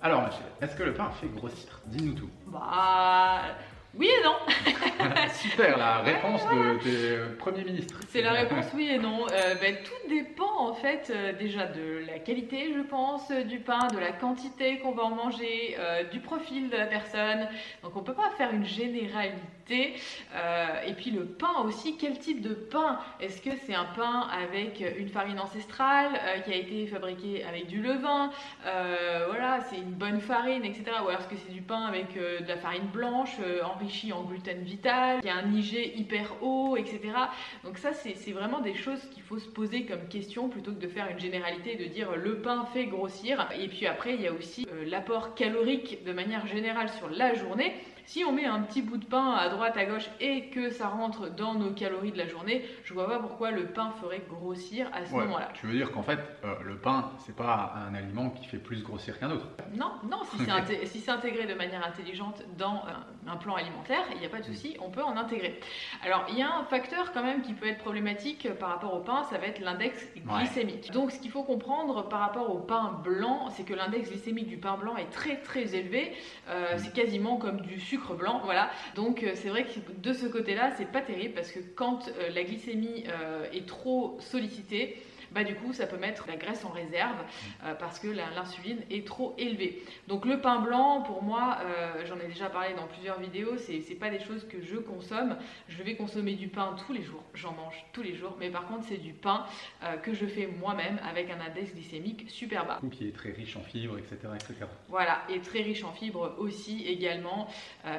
Alors, ma chérie, est-ce que le pain fait grossir? Dis-nous tout. Bah. La réponse de euh, premiers ministres. C'est la réponse oui et non. Euh, ben, tout dépend en fait euh, déjà de la qualité, je pense, du pain, de la quantité qu'on va en manger, du profil de la personne. Donc on peut pas faire une généralité. Et puis le pain aussi, quel type de pain? Est-ce que c'est un pain avec une farine ancestrale qui a été fabriqué avec du levain Voilà, c'est une bonne farine, etc. Ou alors est-ce que c'est du pain avec de la farine blanche enrichie en gluten vital, IG hyper haut, etc. Donc ça, c'est vraiment des choses qu'il faut se poser comme question plutôt que de faire une généralité et de dire le pain fait grossir. Et puis après, il y a aussi euh, l'apport calorique de manière générale sur la journée. Si on met un petit bout de pain à droite, à gauche et que ça rentre dans nos calories de la journée, je vois pas pourquoi le pain ferait grossir à ce Ouais, moment-là. Tu veux dire qu'en fait, euh, le pain, c'est pas un aliment qui fait plus grossir qu'un autre Non, non, si c'est si intégré de manière intelligente dans un, un plan alimentaire, il n'y a pas de souci, on peut en intégrer. Alors, il y a un facteur quand même qui peut être problématique euh, par rapport au pain, ça va être l'index glycémique. Donc, ce qu'il faut comprendre par rapport au pain blanc, c'est que l'index glycémique du pain blanc est très très élevé. Euh, Mm. C'est quasiment comme du sucre blanc, voilà. Donc, euh, c'est vrai que de ce côté-là, c'est pas terrible parce que quand euh, la glycémie euh, est trop sollicitée, bah du coup ça peut mettre la graisse en réserve euh, parce que l'insuline est trop élevée. Donc le pain blanc pour moi, euh, j'en ai déjà parlé dans plusieurs vidéos, c'est pas des choses que je consomme. Je vais consommer du pain tous les jours, j'en mange tous les jours, mais par contre c'est du pain euh, que je fais moi-même avec un index glycémique super bas. Qui est très riche en fibres, etc. etc. Voilà, et très riche en fibres aussi également,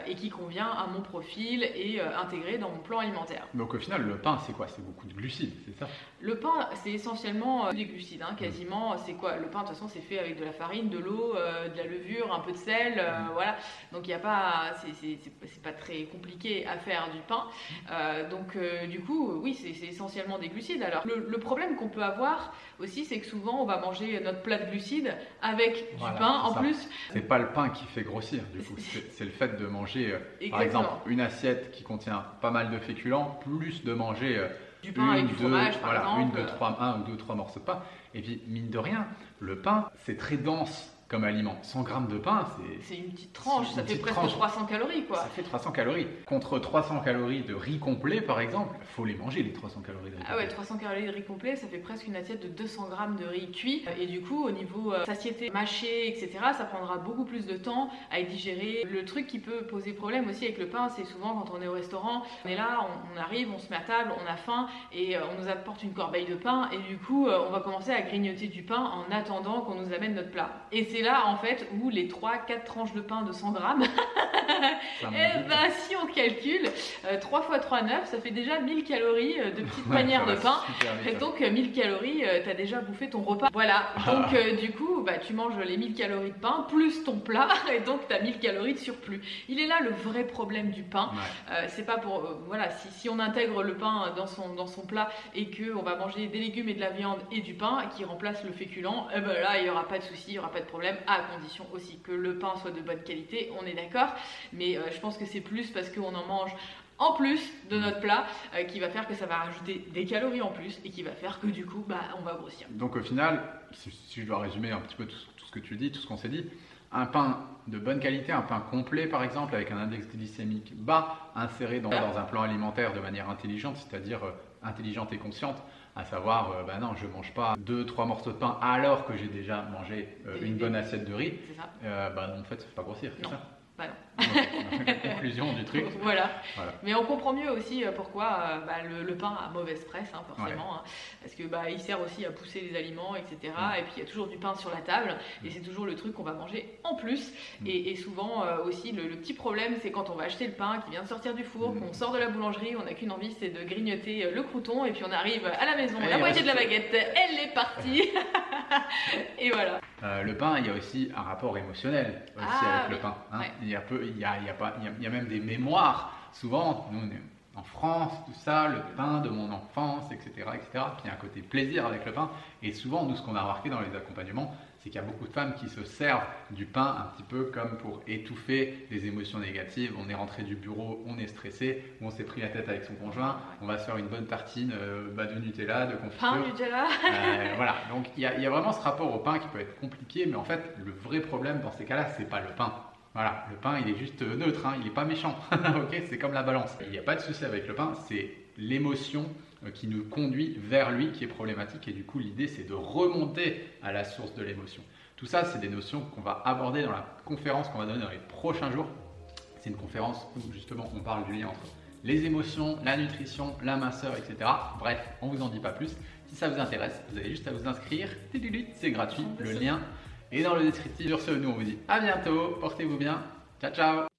et qui convient à mon profil et intégré dans mon plan alimentaire. Donc au final, le pain, c'est quoi? C'est beaucoup de glucides, c'est ça? Le pain, c'est essentiellement euh, des glucides, hein, quasiment. C'est quoi? Le pain, de toute façon, c'est fait avec de la farine, de l'eau, euh, de la levure, un peu de sel, euh, Mm. voilà. Donc il n'y a pas, c'est- pas très compliqué à faire du pain. Euh, donc du coup, oui, c'est essentiellement des glucides. Alors le, le problème qu'on peut avoir aussi, c'est que souvent on va manger notre plat de glucides avec du pain en ça. plus. C'est pas le pain qui fait grossir, du coup. C'est le fait de manger, par exemple, une assiette qui contient pas mal de féculents, plus de manger Du pain avec du deux, fromage, par voilà, exemple. une, deux, trois, un ou deux, trois morceaux de pain. Et puis, mine de rien, le pain, c'est très dense comme aliment. 100 grammes de pain, c'est C'est une petite tranche, ça fait presque tranche. 300 calories quoi. Ça fait 300 calories. Contre 300 calories de riz complet, par exemple, faut les manger, les 300 calories de riz Ah ouais, complet. 300 calories de riz complet, ça fait presque une assiette de 200 grammes de riz cuit. Et du coup, au niveau euh, satiété, mâché, etc., ça prendra beaucoup plus de temps à être digéré. Le truc qui peut poser problème aussi avec le pain, c'est souvent quand on est au restaurant, on est là, on, on arrive, on se met à table, on a faim et euh, on nous apporte une corbeille de pain et du coup, euh, on va commencer à grignoter du pain en attendant qu'on nous amène notre plat. Et c'est là, en fait, où les 3-4 tranches de pain de 100 grammes Ça eh ben, si on calcule, euh, 3 x 3, 9, ça fait déjà 1000 calories euh, de petites Ouais, panières de pain. Et ouais. donc, euh, 1000 calories, euh, t'as déjà bouffé ton repas. Voilà. Donc, euh, du coup, bah, tu manges les 1000 calories de pain plus ton plat, et donc t'as 1000 calories de surplus. Il est là le vrai problème du pain. Ouais. Euh, c'est pas pour. euh, voilà, si, si on intègre le pain dans son, dans son plat et qu'on va manger des légumes et de la viande et du pain qui remplace le féculent, eh ben là, il n'y aura pas de souci, il n'y aura pas de problème, à condition aussi que le pain soit de bonne qualité, on est d'accord. Mais euh, je pense que c'est plus parce qu'on en mange en plus de notre plat euh, qui va faire que ça va rajouter des calories en plus et qui va faire que du coup, bah, on va grossir. Donc au final, si, si je dois résumer un petit peu tout, tout ce que tu dis, tout ce qu'on s'est dit, un pain de bonne qualité, un pain complet par exemple, avec un index glycémique bas, inséré dans, dans un plan alimentaire de manière intelligente, c'est-à-dire euh, intelligente et consciente, à savoir, euh, bah non, je mange pas deux, trois morceaux de pain alors que j'ai déjà mangé euh, une bonne assiette de riz, C'est ça euh, bah non, en fait, ça fait pas grossir, c'est Non. ça Bah non. Ok, conclusion du truc. voilà. Voilà. Mais on comprend mieux aussi euh, pourquoi euh, bah, le, le pain a mauvaise presse, hein, forcément. hein. parce que bah, il sert aussi à pousser les aliments, etc. Mm. Et puis il y a toujours du pain sur la table. Et c'est toujours le truc qu'on va manger en plus. Mm. Et, et souvent euh, aussi, le, le petit problème, c'est quand on va acheter le pain qui vient de sortir du four, Mm. qu'on sort de la boulangerie, on n'a qu'une envie, c'est de grignoter le crouton. Et puis on arrive à la maison, la moitié de la baguette, elle est partie. et voilà. Euh, le pain, il y a aussi un rapport émotionnel aussi Ah, avec le pain. hein. Ouais. Il, y a peu, il, y y a pas, il, y a, il y a même des mémoires. Souvent, nous, en France, tout ça, le pain de mon enfance, etc. etc. Puis il y a un côté plaisir avec le pain. Et souvent, nous, ce qu'on a remarqué dans les accompagnements, c'est qu'il y a beaucoup de femmes qui se servent du pain un petit peu comme pour étouffer les émotions négatives. On est rentré du bureau, on est stressé, ou on s'est pris la tête avec son conjoint, on va se faire une bonne tartine euh, bah, de Nutella, de confiture. Pain, Nutella. Euh, voilà, donc il y, y a vraiment ce rapport au pain qui peut être compliqué, mais en fait, le vrai problème dans ces cas-là, c'est pas le pain. Voilà, le pain, il est juste euh, neutre, hein, il n'est pas méchant. ok, c'est comme la balance. Il n'y a pas de souci avec le pain, c'est l'émotion euh, qui nous conduit vers lui qui est problématique, et du coup, l'idée, c'est de remonter à la source de l'émotion. Tout ça, c'est des notions qu'on va aborder dans la conférence qu'on va donner dans les prochains jours. C'est une conférence où justement on parle du lien entre les émotions, la nutrition, la minceur, etc. Bref, on vous en dit pas plus. Si ça vous intéresse, vous avez juste à vous inscrire. C'est gratuit. Le lien est dans le descriptif. Sur ce, nous on vous dit à bientôt. Portez-vous bien. Ciao, ciao.